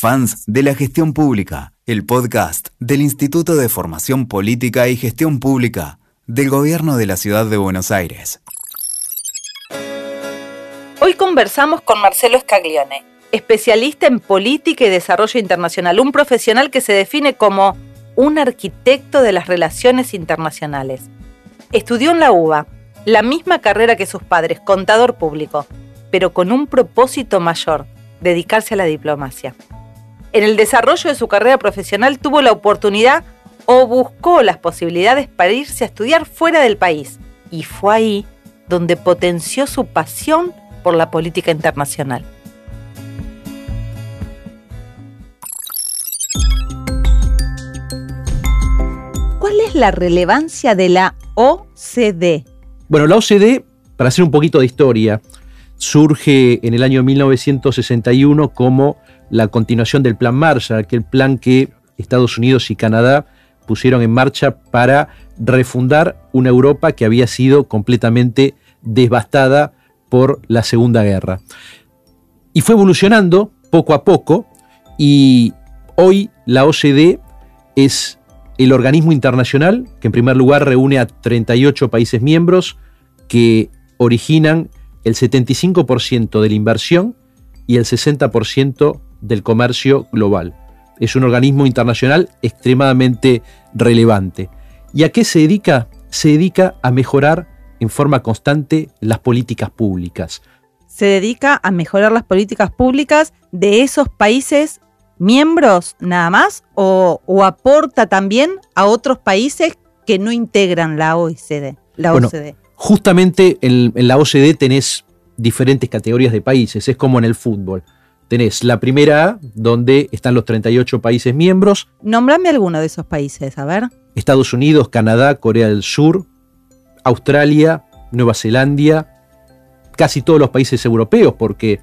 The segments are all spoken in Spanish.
Fans de la Gestión Pública, el podcast del Instituto de Formación Política y Gestión Pública del Gobierno de la Ciudad de Buenos Aires. Hoy conversamos con Marcelo Scaglione, especialista en política y desarrollo internacional, un profesional que se define como un arquitecto de las relaciones internacionales. Estudió en la UBA, la misma carrera que sus padres, contador público, pero con un propósito mayor, dedicarse a la diplomacia. En el desarrollo de su carrera profesional tuvo la oportunidad o buscó las posibilidades para irse a estudiar fuera del país, y fue ahí donde potenció su pasión por la política internacional. ¿Cuál es la relevancia de la OCDE? Bueno, la OCDE, para hacer un poquito de historia, surge en el año 1961 como la continuación del Plan Marshall, aquel plan que Estados Unidos y Canadá pusieron en marcha para refundar una Europa que había sido completamente devastada por la Segunda Guerra. Y fue evolucionando poco a poco y hoy la OCDE es el organismo internacional que en primer lugar reúne a 38 países miembros que originan el 75% de la inversión y el 60% del comercio global. Es un organismo internacional extremadamente relevante. ¿Y a qué se dedica? Se dedica a mejorar en forma constante las políticas públicas. Se dedica a mejorar las políticas públicas de esos países miembros nada más o, aporta también a otros países que no integran la OECD. La OCDE. Justamente en, en la OCDE tenés diferentes categorías de países, es como en el fútbol. Tenés la primera A, donde están los 38 países miembros. Nómbrame alguno de esos países, a ver. Estados Unidos, Canadá, Corea del Sur, Australia, Nueva Zelanda, casi todos los países europeos, porque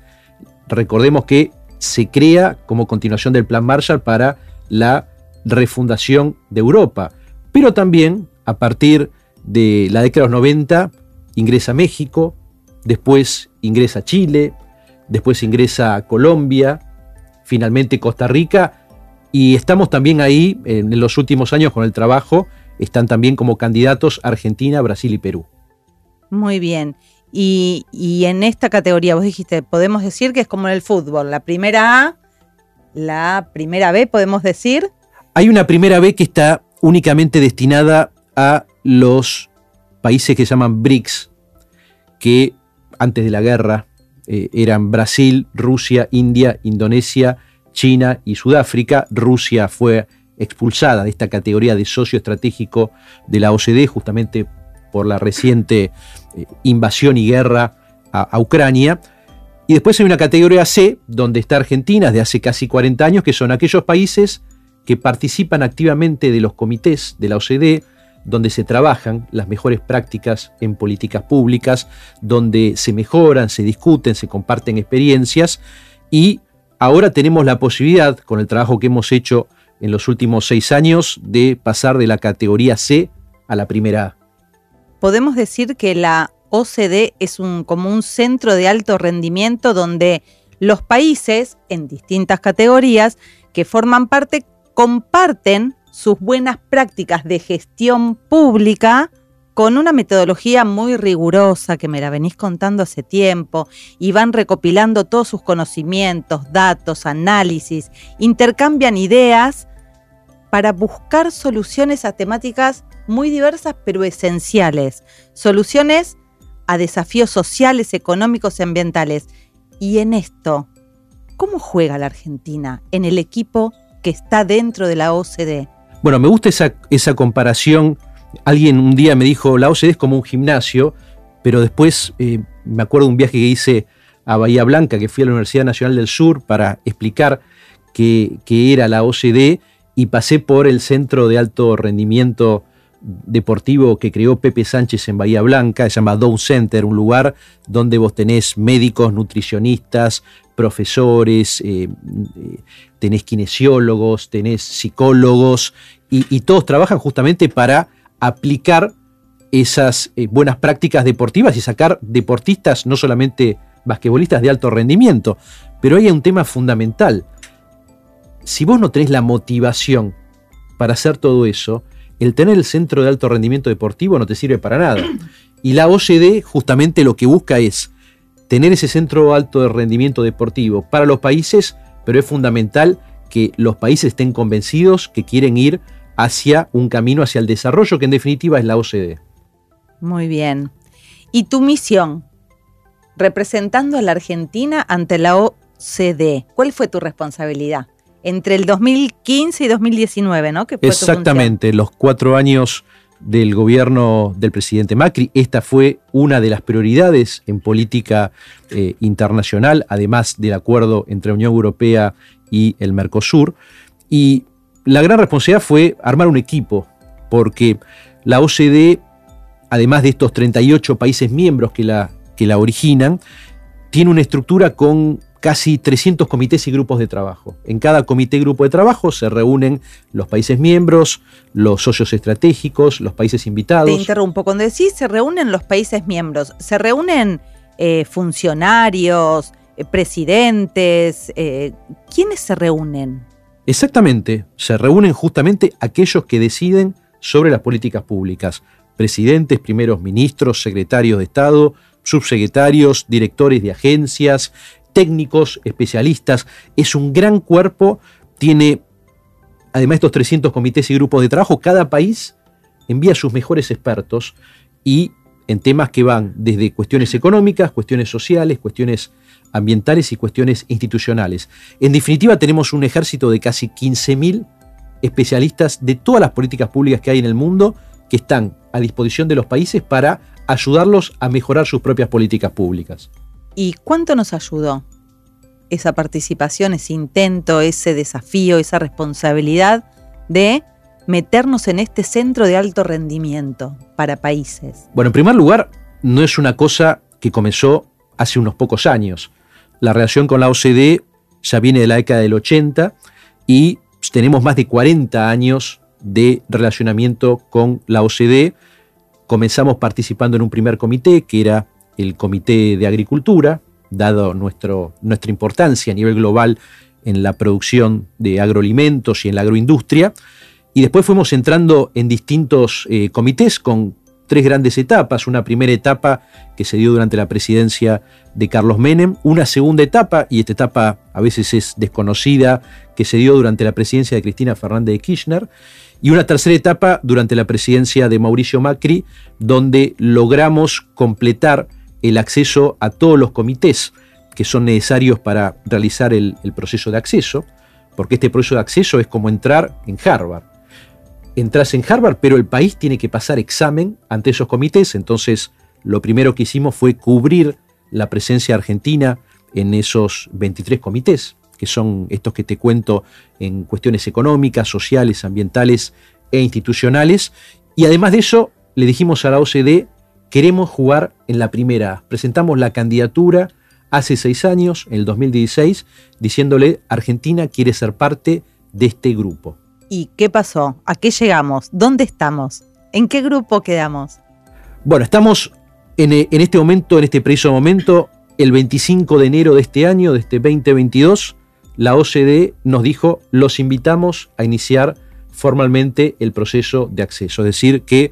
recordemos que se crea como continuación del Plan Marshall para la refundación de Europa. Pero también, a partir de la década de los 90, ingresa México, después ingresa Chile, después ingresa Colombia, finalmente Costa Rica, y estamos también ahí en los últimos años con el trabajo, están también como candidatos Argentina, Brasil y Perú. Muy bien. Y, en esta categoría, vos dijiste, podemos decir que es como en el fútbol, la primera A, la primera B, podemos decir. Hay una primera B que está únicamente destinada a los países que se llaman BRICS, que antes de la guerra eh, eran Brasil, Rusia, India, Indonesia, China y Sudáfrica. Rusia fue expulsada de esta categoría de socio estratégico de la OCDE justamente por la reciente eh, invasión y guerra a, Ucrania. Y después hay una categoría C, donde está Argentina desde hace casi 40 años, que son aquellos países que participan activamente de los comités de la OCDE, donde se trabajan las mejores prácticas en políticas públicas, donde se mejoran, se discuten, se comparten experiencias y ahora tenemos la posibilidad, con el trabajo que hemos hecho en los últimos seis años, de pasar de la categoría C a la primera A. Podemos decir que la OCDE es un, como un centro de alto rendimiento donde los países en distintas categorías que forman parte comparten sus buenas prácticas de gestión pública con una metodología muy rigurosa que me la venís contando hace tiempo y van recopilando todos sus conocimientos, datos, análisis, intercambian ideas para buscar soluciones a temáticas muy diversas pero esenciales, soluciones a desafíos sociales, económicos y ambientales. Y en esto, ¿cómo juega la Argentina en el equipo que está dentro de la OCDE? Bueno, me gusta esa, esa comparación. Alguien un día me dijo, la OCDE es como un gimnasio, pero después eh, me acuerdo de un viaje que hice a Bahía Blanca, que fui a la Universidad Nacional del Sur para explicar qué, era la OCDE y pasé por el centro de alto rendimiento deportivo que creó Pepe Sánchez en Bahía Blanca, se llama Dow Center, un lugar donde vos tenés médicos, nutricionistas, profesores, eh, eh, tenés kinesiólogos, tenés psicólogos, y, todos trabajan justamente para aplicar esas eh, buenas prácticas deportivas y sacar deportistas, no solamente basquetbolistas de alto rendimiento, pero hay un tema fundamental. si vos no tenés la motivación para hacer todo eso, el tener el centro de alto rendimiento deportivo no te sirve para nada. Y la OCDE justamente lo que busca es tener ese centro alto de rendimiento deportivo para los países, pero es fundamental que los países estén convencidos que quieren ir hacia un camino hacia el desarrollo, que en definitiva es la OCDE. Muy bien. ¿Y tu misión? Representando a la Argentina ante la OCDE, ¿cuál fue tu responsabilidad? Entre el 2015 y 2019, ¿no? Exactamente, los cuatro años del gobierno del presidente Macri. Esta fue una de las prioridades en política eh, internacional, además del acuerdo entre Unión Europea y el Mercosur. Y la gran responsabilidad fue armar un equipo, porque la OCDE, además de estos 38 países miembros que la, que la originan, tiene una estructura con casi 300 comités y grupos de trabajo. En cada comité y grupo de trabajo se reúnen los países miembros, los socios estratégicos, los países invitados. Te interrumpo, cuando decís se reúnen los países miembros, ¿se reúnen eh, funcionarios, eh, presidentes? Eh, ¿Quiénes se reúnen? Exactamente, se reúnen justamente aquellos que deciden sobre las políticas públicas. Presidentes, primeros ministros, secretarios de Estado, subsecretarios, directores de agencias, técnicos, especialistas. Es un gran cuerpo, tiene además estos 300 comités y grupos de trabajo, cada país envía sus mejores expertos y en temas que van desde cuestiones económicas, cuestiones sociales, cuestiones ambientales y cuestiones institucionales. En definitiva, tenemos un ejército de casi 15.000 especialistas de todas las políticas públicas que hay en el mundo que están a disposición de los países para ayudarlos a mejorar sus propias políticas públicas. ¿Y cuánto nos ayudó esa participación, ese intento, ese desafío, esa responsabilidad de meternos en este centro de alto rendimiento para países? Bueno, en primer lugar, no es una cosa que comenzó hace unos pocos años. La relación con la OCDE ya viene de la década del 80 y tenemos más de 40 años de relacionamiento con la OCDE. Comenzamos participando en un primer comité, que era el Comité de Agricultura, dado nuestro, nuestra importancia a nivel global en la producción de agroalimentos y en la agroindustria. Y después fuimos entrando en distintos eh, comités con tres grandes etapas. Una primera etapa que se dio durante la presidencia de Carlos Menem, una segunda etapa, y esta etapa a veces es desconocida, que se dio durante la presidencia de Cristina Fernández de Kirchner, y una tercera etapa durante la presidencia de Mauricio Macri, donde logramos completar el acceso a todos los comités que son necesarios para realizar el, proceso de acceso, porque este proceso de acceso es como entrar en Harvard entras en Harvard, pero el país tiene que pasar examen ante esos comités. Entonces, lo primero que hicimos fue cubrir la presencia argentina en esos 23 comités, que son estos que te cuento en cuestiones económicas, sociales, ambientales e institucionales. Y además de eso, le dijimos a la OCDE, queremos jugar en la primera. Presentamos la candidatura hace seis años, en el 2016, diciéndole, Argentina quiere ser parte de este grupo. ¿Y qué pasó? ¿A qué llegamos? ¿Dónde estamos? ¿En qué grupo quedamos? Bueno, estamos en, eh, este momento, en este preciso momento, el 25 de enero de este año, de este 2022, la OCDE nos dijo, los invitamos a iniciar formalmente el proceso de acceso. Es decir, que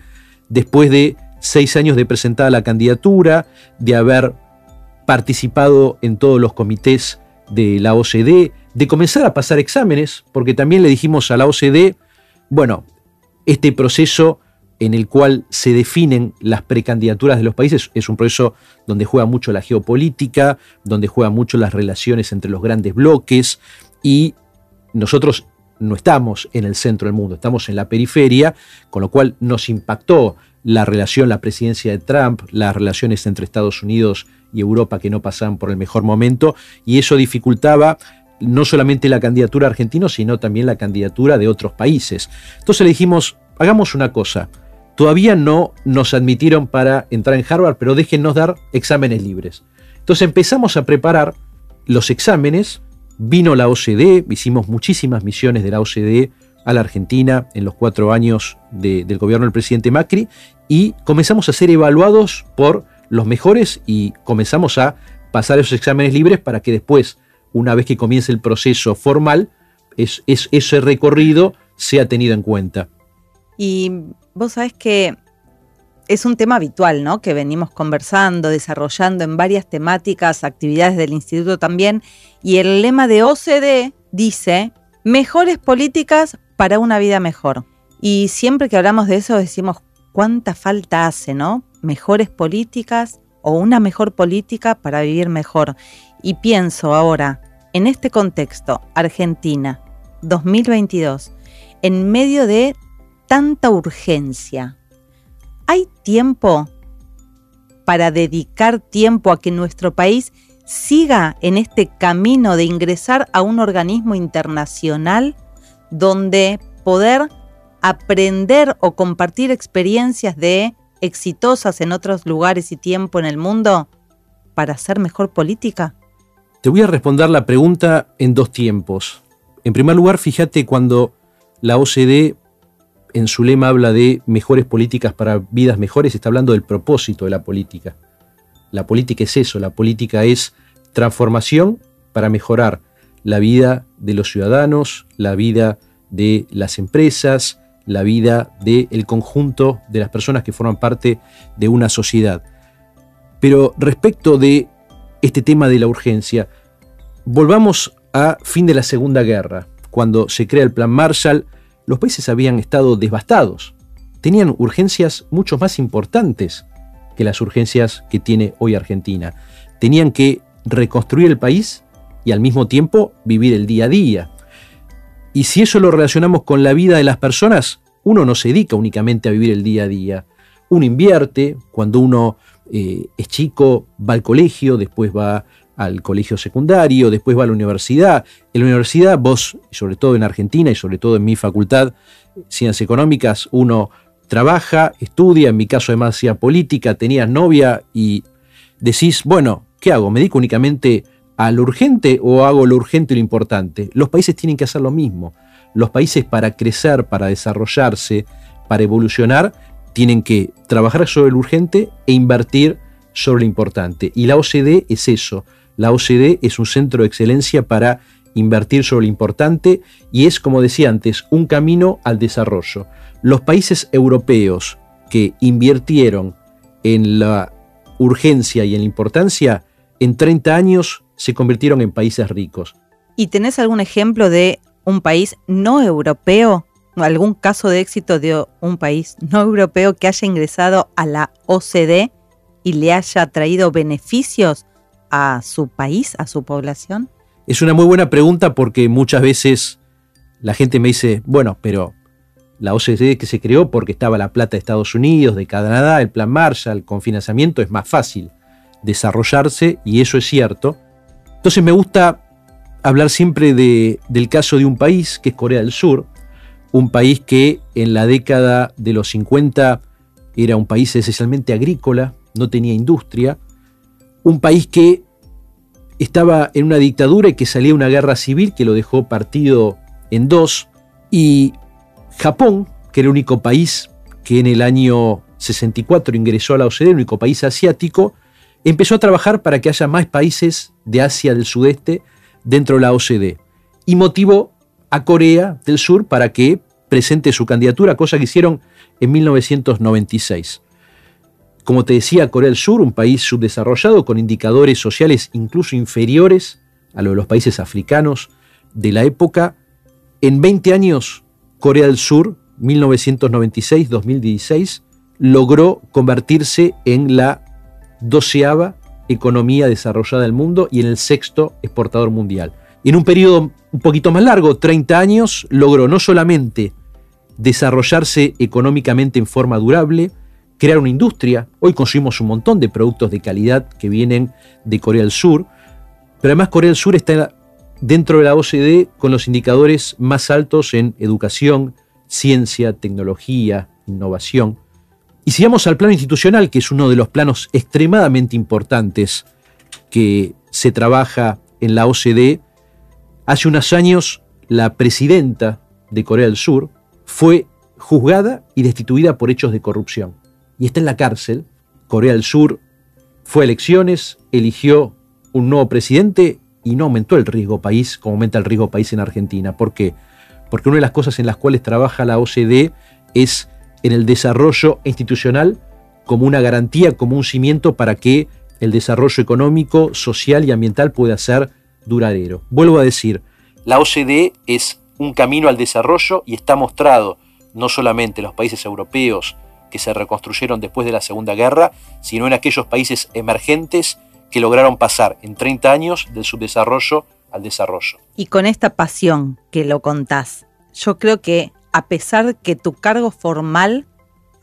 después de seis años de presentar la candidatura, de haber participado en todos los comités de la OCDE, de comenzar a pasar exámenes, porque también le dijimos a la OCDE, bueno, este proceso en el cual se definen las precandidaturas de los países es un proceso donde juega mucho la geopolítica, donde juega mucho las relaciones entre los grandes bloques y nosotros no estamos en el centro del mundo, estamos en la periferia, con lo cual nos impactó la relación, la presidencia de Trump, las relaciones entre Estados Unidos y Europa que no pasaban por el mejor momento, y eso dificultaba no solamente la candidatura argentina, sino también la candidatura de otros países. Entonces le dijimos, hagamos una cosa, todavía no nos admitieron para entrar en Harvard, pero déjennos dar exámenes libres. Entonces empezamos a preparar los exámenes, vino la OCDE, hicimos muchísimas misiones de la OCDE a la Argentina en los cuatro años del gobierno del presidente Macri y comenzamos a ser evaluados por los mejores y comenzamos a pasar esos exámenes libres para que después, una vez que comience el proceso formal, es, ese recorrido sea tenido en cuenta. Y vos sabés que es un tema habitual, ¿no? Que venimos conversando, desarrollando en varias temáticas, actividades del instituto también. Y el lema de OCDE dice, mejores políticas para una vida mejor. Y siempre que hablamos de eso decimos, ¿cuánta falta hace, ¿no? Mejores políticas o una mejor política para vivir mejor. Y pienso ahora, en este contexto, Argentina, 2022, en medio de tanta urgencia, ¿hay tiempo para dedicar tiempo a que nuestro país siga en este camino de ingresar a un organismo internacional donde poder aprender o compartir experiencias de exitosas en otros lugares y tiempo en el mundo para hacer mejor política? Te voy a responder la pregunta en dos tiempos. En primer lugar, fíjate cuando la OCDE en su lema habla de mejores políticas para vidas mejores, está hablando del propósito de la política. La política es eso, la política es transformación para mejorar la vida de los ciudadanos, la vida de las empresas, la vida del conjunto de las personas que forman parte de una sociedad. Pero respecto de este tema de la urgencia. Volvamos a fin de la Segunda Guerra. Cuando se crea el Plan Marshall, los países habían estado devastados. Tenían urgencias mucho más importantes que las urgencias que tiene hoy Argentina. Tenían que reconstruir el país y al mismo tiempo vivir el día a día. Y si eso lo relacionamos con la vida de las personas, uno no se dedica únicamente a vivir el día a día. Uno invierte, cuando uno eh, es chico, va al colegio, después va al colegio secundario, después va a la universidad. En la universidad, vos, sobre todo en Argentina y sobre todo en mi facultad, Ciencias Económicas, uno trabaja, estudia, en mi caso además hacía política, tenías novia y decís, bueno, ¿qué hago? ¿Me dedico únicamente a lo urgente o hago lo urgente y lo importante? Los países tienen que hacer lo mismo. Los países para crecer, para desarrollarse, para evolucionar, tienen que trabajar sobre lo urgente e invertir sobre lo importante. Y la OCDE es eso. La OCDE es un centro de excelencia para invertir sobre lo importante y es, como decía antes, un camino al desarrollo. Los países europeos que invirtieron en la urgencia y en la importancia, en 30 años se convirtieron en países ricos. ¿Y tenés algún ejemplo de un país no europeo algún caso de éxito de un país no europeo que haya ingresado a la OCDE y le haya traído beneficios a su país, a su población? Es una muy buena pregunta porque muchas veces la gente me dice, bueno, pero la OCDE que se creó porque estaba la plata de Estados Unidos, de Canadá, el plan Marshall, con financiamiento es más fácil desarrollarse y eso es cierto. Entonces me gusta hablar siempre del caso de un país que es Corea del Sur, un país que en la década de los 50 era un país esencialmente agrícola, no tenía industria, un país que estaba en una dictadura y que salía una guerra civil que lo dejó partido en dos, y Japón, que era el único país que en el año 64 ingresó a la OCDE, el único país asiático, empezó a trabajar para que haya más países de Asia del Sudeste dentro de la OCDE y motivó a Corea del Sur para que presente su candidatura, cosa que hicieron en 1996. Como te decía, Corea del Sur, un país subdesarrollado con indicadores sociales incluso inferiores a los de los países africanos de la época, en 20 años, Corea del Sur, 1996-2016, logró convertirse en la doceava economía desarrollada del mundo y en el sexto exportador mundial. Y en un periodo un poquito más largo, 30 años, logró no solamente desarrollarse económicamente en forma durable, crear una industria. Hoy consumimos un montón de productos de calidad que vienen de Corea del Sur, pero además Corea del Sur está dentro de la OCDE con los indicadores más altos en educación, ciencia, tecnología, innovación. Y si vamos al plano institucional, que es uno de los planos extremadamente importantes que se trabaja en la OCDE, Hace unos años, la presidenta de Corea del Sur fue juzgada y destituida por hechos de corrupción. Y está en la cárcel. Corea del Sur fue a elecciones, eligió un nuevo presidente y no aumentó el riesgo país como aumenta el riesgo país en Argentina. ¿Por qué? Porque una de las cosas en las cuales trabaja la OCDE es en el desarrollo institucional como una garantía, como un cimiento para que el desarrollo económico, social y ambiental pueda ser duradero. Vuelvo a decir, la OCDE es un camino al desarrollo y está mostrado no solamente en los países europeos que se reconstruyeron después de la Segunda Guerra, sino en aquellos países emergentes que lograron pasar en 30 años del subdesarrollo al desarrollo. Y con esta pasión que lo contás, yo creo que a pesar de que tu cargo formal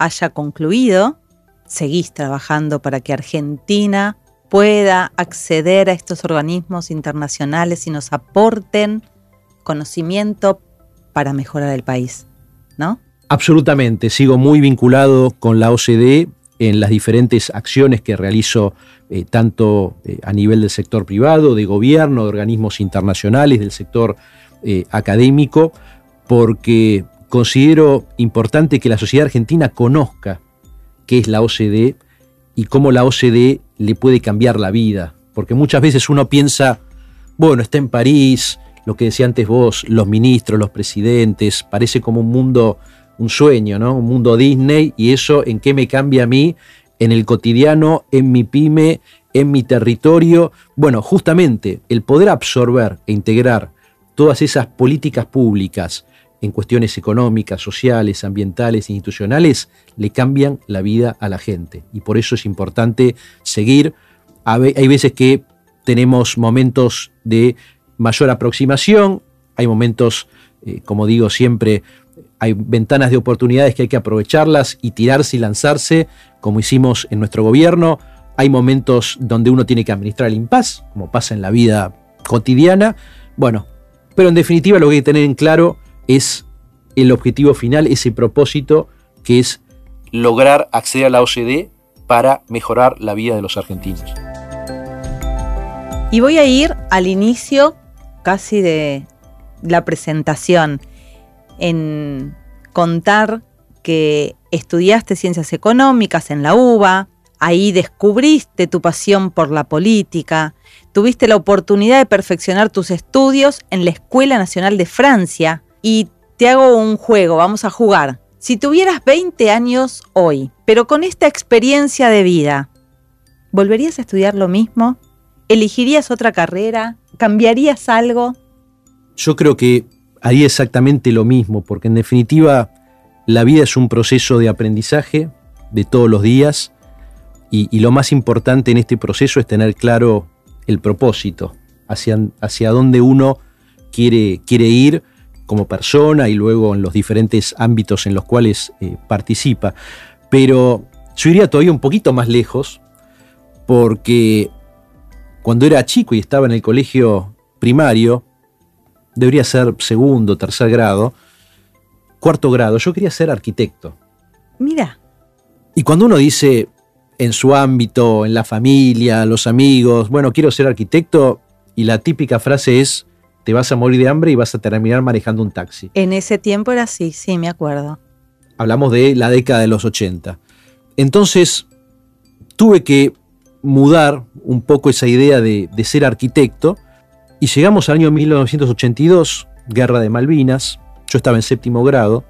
haya concluido, seguís trabajando para que Argentina pueda acceder a estos organismos internacionales y nos aporten conocimiento para mejorar el país, ¿no? Absolutamente, sigo muy vinculado con la OCDE en las diferentes acciones que realizo eh, tanto eh, a nivel del sector privado, de gobierno, de organismos internacionales, del sector eh, académico, porque considero importante que la sociedad argentina conozca qué es la OCDE y cómo la OCDE le puede cambiar la vida. Porque muchas veces uno piensa, bueno, está en París, lo que decía antes vos, los ministros, los presidentes, parece como un mundo, un sueño, ¿no? Un mundo Disney, y eso en qué me cambia a mí en el cotidiano, en mi pyme, en mi territorio. Bueno, justamente el poder absorber e integrar todas esas políticas públicas en cuestiones económicas, sociales, ambientales, institucionales, le cambian la vida a la gente. Y por eso es importante seguir. Hay veces que tenemos momentos de mayor aproximación, hay momentos, eh, como digo siempre, hay ventanas de oportunidades que hay que aprovecharlas y tirarse y lanzarse, como hicimos en nuestro gobierno. Hay momentos donde uno tiene que administrar el impas, como pasa en la vida cotidiana. Bueno, pero en definitiva lo que hay que tener en claro es el objetivo final, ese propósito que es lograr acceder a la OCDE para mejorar la vida de los argentinos. Y voy a ir al inicio casi de la presentación en contar que estudiaste ciencias económicas en la UBA, ahí descubriste tu pasión por la política, tuviste la oportunidad de perfeccionar tus estudios en la Escuela Nacional de Francia y te hago un juego, vamos a jugar. Si tuvieras 20 años hoy, pero con esta experiencia de vida, ¿volverías a estudiar lo mismo? ¿Elegirías otra carrera? ¿Cambiarías algo? Yo creo que haría exactamente lo mismo, porque en definitiva la vida es un proceso de aprendizaje de todos los días y, lo más importante en este proceso es tener claro el propósito, hacia, hacia dónde uno quiere, quiere ir como persona y luego en los diferentes ámbitos en los cuales eh, participa. Pero yo iría todavía un poquito más lejos porque cuando era chico y estaba en el colegio primario, debería ser segundo, tercer grado, cuarto grado, yo quería ser arquitecto. Mira. Y cuando uno dice en su ámbito, en la familia, los amigos, bueno, quiero ser arquitecto, y la típica frase es, te vas a morir de hambre y vas a terminar manejando un taxi. En ese tiempo era así, sí, me acuerdo. Hablamos de la década de los 80. Entonces, tuve que mudar un poco esa idea de, ser arquitecto y llegamos al año 1982, Guerra de Malvinas, yo estaba en séptimo grado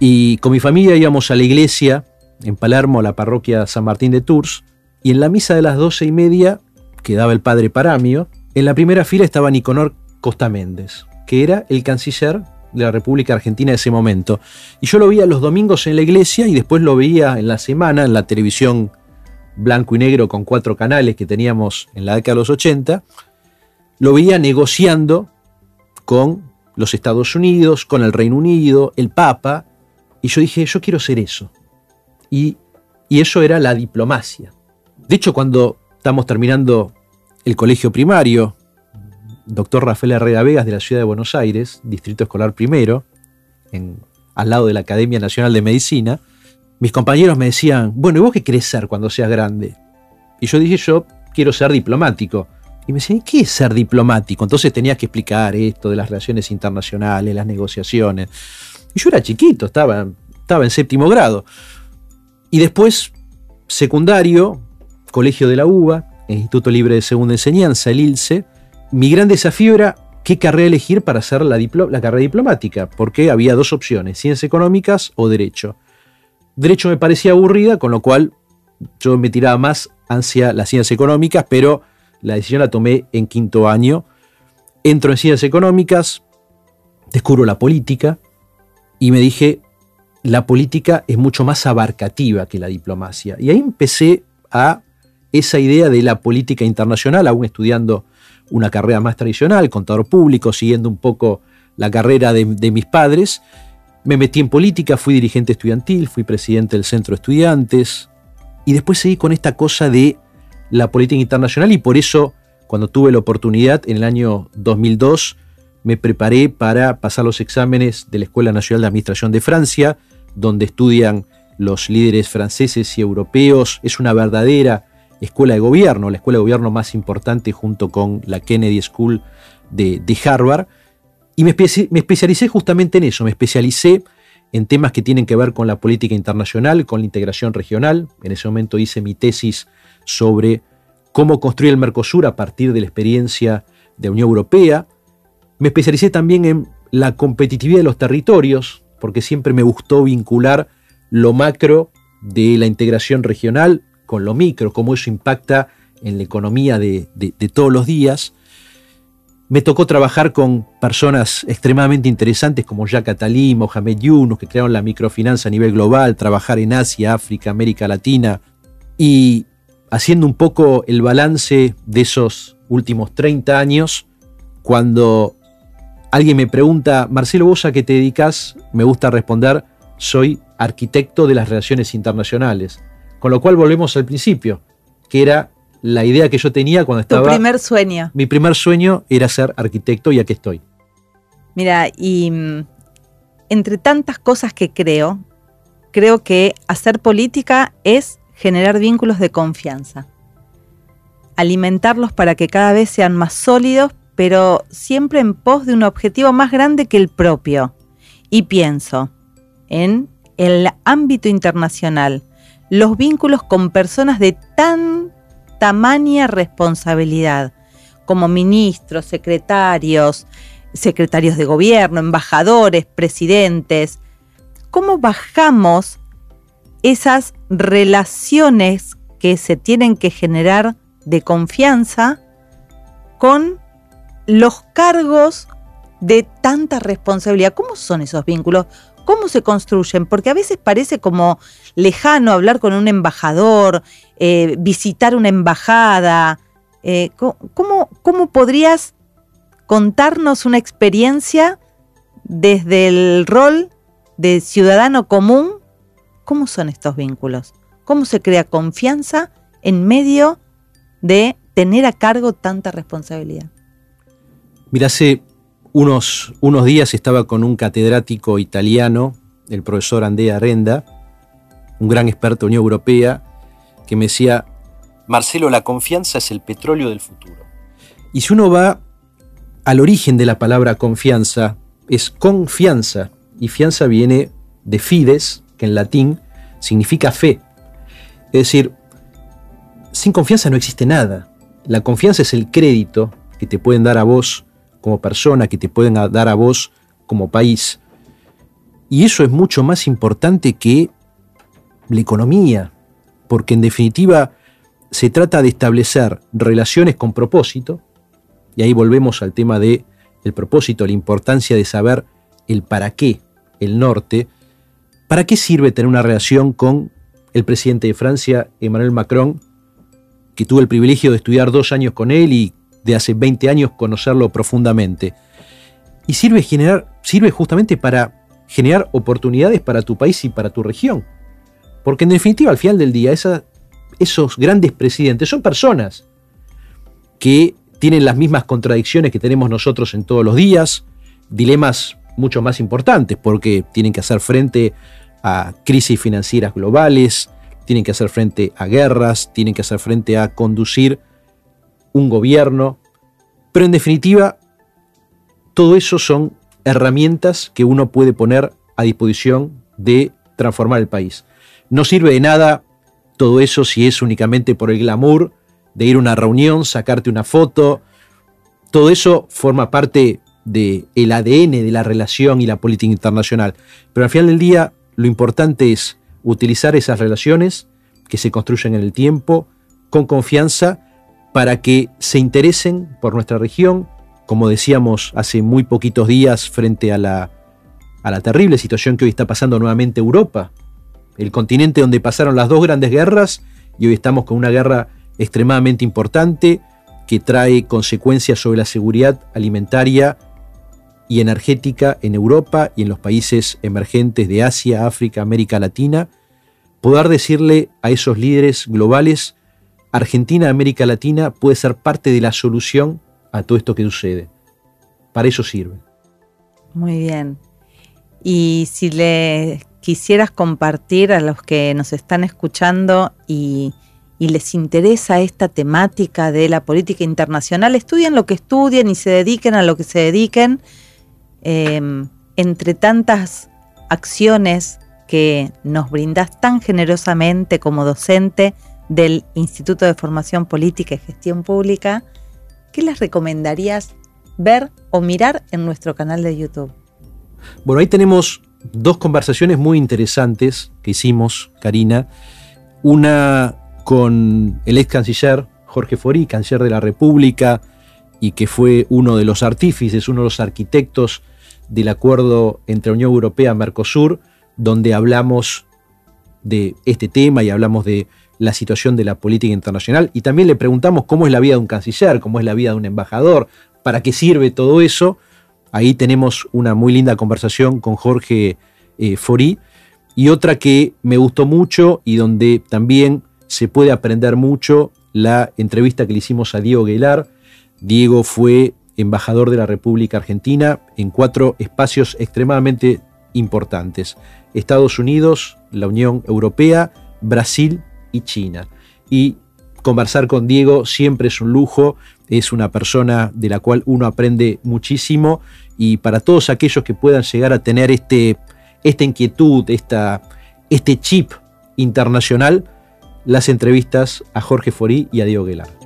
y con mi familia íbamos a la iglesia en Palermo, a la parroquia San Martín de Tours, y en la misa de las doce y media quedaba el padre Paramio. En la primera fila estaba Niconor Costa Méndez, que era el canciller de la República Argentina de ese momento. Y yo lo veía los domingos en la iglesia y después lo veía en la semana en la televisión blanco y negro con cuatro canales que teníamos en la década de los 80. Lo veía negociando con los Estados Unidos, con el Reino Unido, el Papa. Y yo dije, yo quiero ser eso. Y, y eso era la diplomacia. De hecho, cuando estamos terminando el colegio primario, doctor Rafael Herrera Vegas de la Ciudad de Buenos Aires, Distrito Escolar Primero, en, al lado de la Academia Nacional de Medicina, mis compañeros me decían, bueno, ¿y vos qué querés ser cuando seas grande? Y yo dije, yo quiero ser diplomático. Y me decían, ¿qué es ser diplomático? Entonces tenías que explicar esto de las relaciones internacionales, las negociaciones. Y yo era chiquito, estaba, estaba en séptimo grado. Y después, secundario, Colegio de la UBA, Instituto Libre de Segunda Enseñanza, el ILSE, mi gran desafío era qué carrera elegir para hacer la, la carrera diplomática, porque había dos opciones, ciencias económicas o derecho. Derecho me parecía aburrida, con lo cual yo me tiraba más hacia las ciencias económicas, pero la decisión la tomé en quinto año. Entro en ciencias económicas, descubro la política y me dije, la política es mucho más abarcativa que la diplomacia. Y ahí empecé a esa idea de la política internacional, aún estudiando una carrera más tradicional, contador público, siguiendo un poco la carrera de, mis padres. Me metí en política, fui dirigente estudiantil, fui presidente del centro de estudiantes y después seguí con esta cosa de la política internacional y por eso cuando tuve la oportunidad en el año 2002 me preparé para pasar los exámenes de la Escuela Nacional de Administración de Francia, donde estudian los líderes franceses y europeos. Es una verdadera escuela de gobierno, la escuela de gobierno más importante junto con la Kennedy School de, Harvard. Y me, me especialicé justamente en eso, me especialicé en temas que tienen que ver con la política internacional, con la integración regional. En ese momento hice mi tesis sobre cómo construir el Mercosur a partir de la experiencia de la Unión Europea. Me especialicé también en la competitividad de los territorios, porque siempre me gustó vincular lo macro de la integración regional con lo micro, cómo eso impacta en la economía de, todos los días. Me tocó trabajar con personas extremadamente interesantes como Jacques Attali, Mohamed Yunus, que crearon la microfinanza a nivel global, trabajar en Asia, África, América Latina, y haciendo un poco el balance de esos últimos 30 años, cuando alguien me pregunta, Marcelo, ¿vos a qué te dedicas? Me gusta responder, soy arquitecto de las relaciones internacionales. Con lo cual volvemos al principio, que era la idea que yo tenía cuando estaba... Tu primer sueño. Mi primer sueño era ser arquitecto y aquí estoy. Mira, y mm, entre tantas cosas que creo, creo que hacer política es generar vínculos de confianza. Alimentarlos para que cada vez sean más sólidos, pero siempre en pos de un objetivo más grande que el propio. Y pienso en el ámbito internacional, los vínculos con personas de tan tamaña responsabilidad, como ministros, secretarios, secretarios de gobierno, embajadores, presidentes. ¿Cómo bajamos esas relaciones que se tienen que generar de confianza con los cargos de tanta responsabilidad. ¿Cómo son esos vínculos? ¿Cómo se construyen? Porque a veces parece como lejano hablar con un embajador, eh, visitar una embajada. Eh, ¿cómo, ¿Cómo podrías contarnos una experiencia desde el rol de ciudadano común? ¿Cómo son estos vínculos? ¿Cómo se crea confianza en medio de tener a cargo tanta responsabilidad? Mira, hace unos, unos días estaba con un catedrático italiano, el profesor Andrea Arenda, un gran experto en Unión Europea, que me decía, Marcelo, la confianza es el petróleo del futuro. Y si uno va al origen de la palabra confianza, es confianza, y fianza viene de fides, en latín significa fe. Es decir, sin confianza no existe nada. La confianza es el crédito que te pueden dar a vos como persona, que te pueden dar a vos como país. Y eso es mucho más importante que la economía, porque en definitiva se trata de establecer relaciones con propósito, y ahí volvemos al tema de el propósito, la importancia de saber el para qué, el norte, ¿para qué sirve tener una relación con el presidente de Francia, Emmanuel Macron, que tuve el privilegio de estudiar dos años con él y de hace 20 años conocerlo profundamente. Y sirve, generar, sirve justamente para generar oportunidades para tu país y para tu región. Porque en definitiva, al final del día, esos grandes presidentes son personas que tienen las mismas contradicciones que tenemos nosotros en todos los días, dilemas mucho más importantes, porque tienen que hacer frente a crisis financieras globales, tienen que hacer frente a guerras, tienen que hacer frente a conducir un gobierno, pero en definitiva, todo eso son herramientas que uno puede poner a disposición de transformar el país. No sirve de nada todo eso si es únicamente por el glamour de ir a una reunión, sacarte una foto, todo eso forma parte del el ADN de la relación y la política internacional. Pero al final del día, lo importante es utilizar esas relaciones que se construyen en el tiempo con confianza para que se interesen por nuestra región, como decíamos hace muy poquitos días frente a la, a la terrible situación que hoy está pasando nuevamente Europa, el continente donde pasaron las dos grandes guerras y hoy estamos con una guerra extremadamente importante que trae consecuencias sobre la seguridad alimentaria y energética en Europa y en los países emergentes de Asia, África, América Latina, poder decirle a esos líderes globales, Argentina, América Latina puede ser parte de la solución a todo esto que sucede. Para eso sirve. Muy bien. Y si le quisieras compartir a los que nos están escuchando y, les interesa esta temática de la política internacional, estudien lo que estudien y se dediquen a lo que se dediquen. Em, entre tantas acciones que nos brindas tan generosamente como docente del Instituto de Formación Política y Gestión Pública, ¿qué les recomendarías ver o mirar en nuestro canal de YouTube? Bueno, ahí tenemos dos conversaciones muy interesantes que hicimos, Karina. Una con el ex canciller Jorge Forí, canciller de la República, y que fue uno de los artífices, uno de los arquitectos del acuerdo entre Unión Europea y Mercosur, donde hablamos de este tema y hablamos de la situación de la política internacional. Y también le preguntamos cómo es la vida de un canciller, cómo es la vida de un embajador, para qué sirve todo eso. Ahí tenemos una muy linda conversación con Jorge eh, Forí. Y otra que me gustó mucho y donde también se puede aprender mucho, la entrevista que le hicimos a Diego Guelar. Diego fue embajador de la República Argentina en cuatro espacios extremadamente importantes. Estados Unidos, la Unión Europea, Brasil y China. Y conversar con Diego siempre es un lujo, es una persona de la cual uno aprende muchísimo y para todos aquellos que puedan llegar a tener este, esta inquietud, esta, este chip internacional, las entrevistas a Jorge Forí y a Diego Guelar.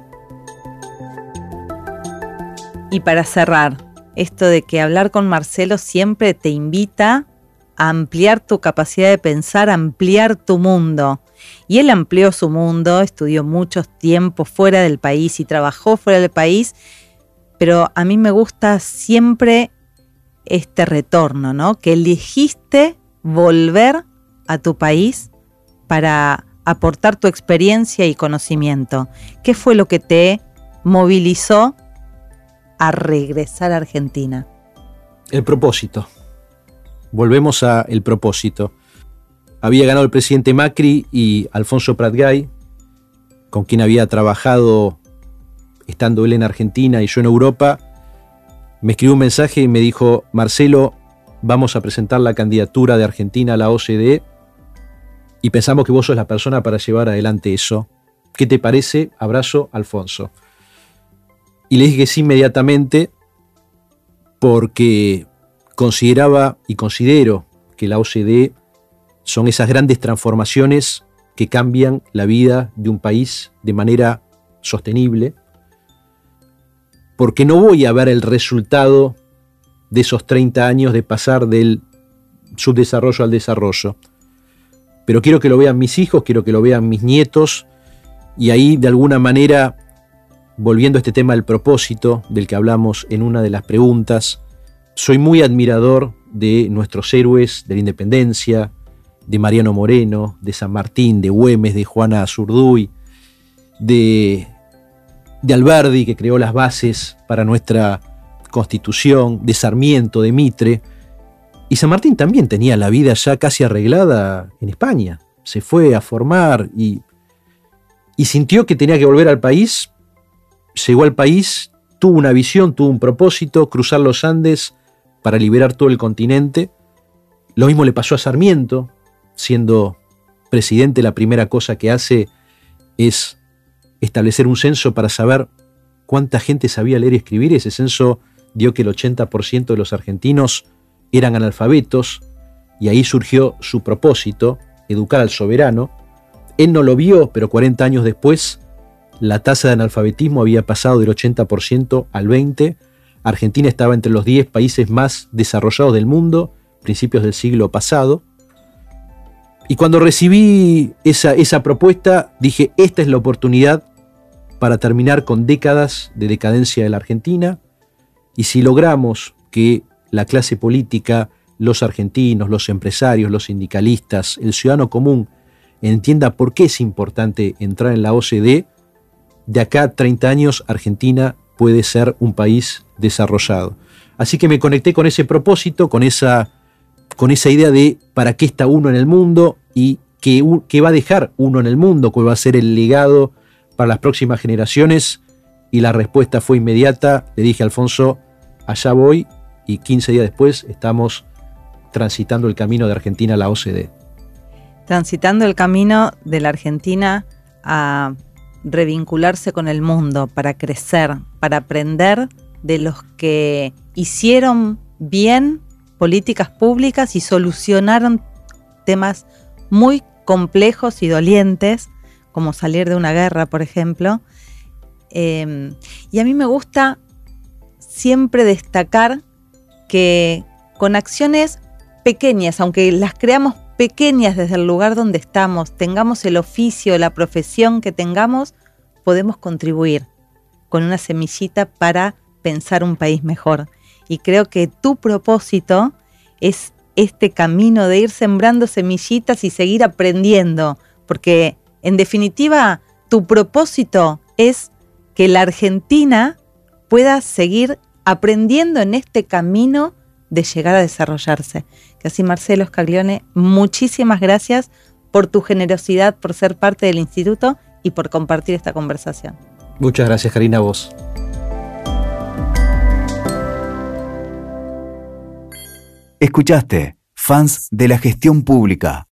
Y para cerrar, esto de que hablar con Marcelo siempre te invita a ampliar tu capacidad de pensar, ampliar tu mundo. Y él amplió su mundo, estudió muchos tiempos fuera del país y trabajó fuera del país, pero a mí me gusta siempre este retorno, ¿no? Que elegiste volver a tu país para aportar tu experiencia y conocimiento. ¿Qué fue lo que te movilizó a regresar a Argentina? El propósito. Volvemos a el propósito. Había ganado el presidente Macri y Alfonso Pratgay, con quien había trabajado estando él en Argentina y yo en Europa, me escribió un mensaje y me dijo, Marcelo, vamos a presentar la candidatura de Argentina a la OCDE y pensamos que vos sos la persona para llevar adelante eso. ¿Qué te parece? Abrazo, Alfonso. Y le dije sí inmediatamente porque consideraba y considero que la OCDE son esas grandes transformaciones que cambian la vida de un país de manera sostenible, porque no voy a ver el resultado de esos 30 años de pasar del subdesarrollo al desarrollo. Pero quiero que lo vean mis hijos, quiero que lo vean mis nietos, y ahí de alguna manera, volviendo a este tema del propósito del que hablamos en una de las preguntas, soy muy admirador de nuestros héroes de la independencia, de Mariano Moreno, de San Martín, de Güemes, de Juana Zurduy, de de Alberdi, que creó las bases para nuestra constitución, de Sarmiento, de Mitre. Y San Martín también tenía la vida ya casi arreglada en España. Se fue a formar y sintió que tenía que volver al país. Llegó al país, tuvo una visión, tuvo un propósito, cruzar los Andes para liberar todo el continente. Lo mismo le pasó a Sarmiento, siendo presidente, la primera cosa que hace es establecer un censo para saber cuánta gente sabía leer y escribir. Ese censo dio que el 80% de los argentinos eran analfabetos y ahí surgió su propósito, educar al soberano. Él no lo vio, pero 40 años después la tasa de analfabetismo había pasado del 80% al 20%, Argentina estaba entre los 10 países más desarrollados del mundo, principios del siglo pasado. Y cuando recibí esa, esa propuesta, dije, esta es la oportunidad para terminar con décadas de decadencia de la Argentina, y si logramos que la clase política, los argentinos, los empresarios, los sindicalistas, el ciudadano común, entienda por qué es importante entrar en la OCDE, de acá a 30 años Argentina puede ser un país desarrollado. Así que me conecté con ese propósito, con esa, con esa idea de para qué está uno en el mundo y qué, qué va a dejar uno en el mundo, cuál va a ser el legado para las próximas generaciones. Y la respuesta fue inmediata. Le dije a Alfonso, allá voy y 15 días después estamos transitando el camino de Argentina a la OCDE. Transitando el camino de la Argentina a revincularse con el mundo, para crecer, para aprender de los que hicieron bien políticas públicas y solucionaron temas muy complejos y dolientes, como salir de una guerra, por ejemplo. Em, y a mí me gusta siempre destacar que con acciones pequeñas, aunque las creamos pequeñas desde el lugar donde estamos, tengamos el oficio, la profesión que tengamos, podemos contribuir con una semillita para pensar un país mejor. Y creo que tu propósito es este camino de ir sembrando semillitas y seguir aprendiendo, porque en definitiva tu propósito es que la Argentina pueda seguir aprendiendo en este camino de llegar a desarrollarse. Que así Marcelo Scaglione, muchísimas gracias por tu generosidad, por ser parte del instituto y por compartir esta conversación. Muchas gracias, Karina, vos. Escuchaste, fans de la gestión pública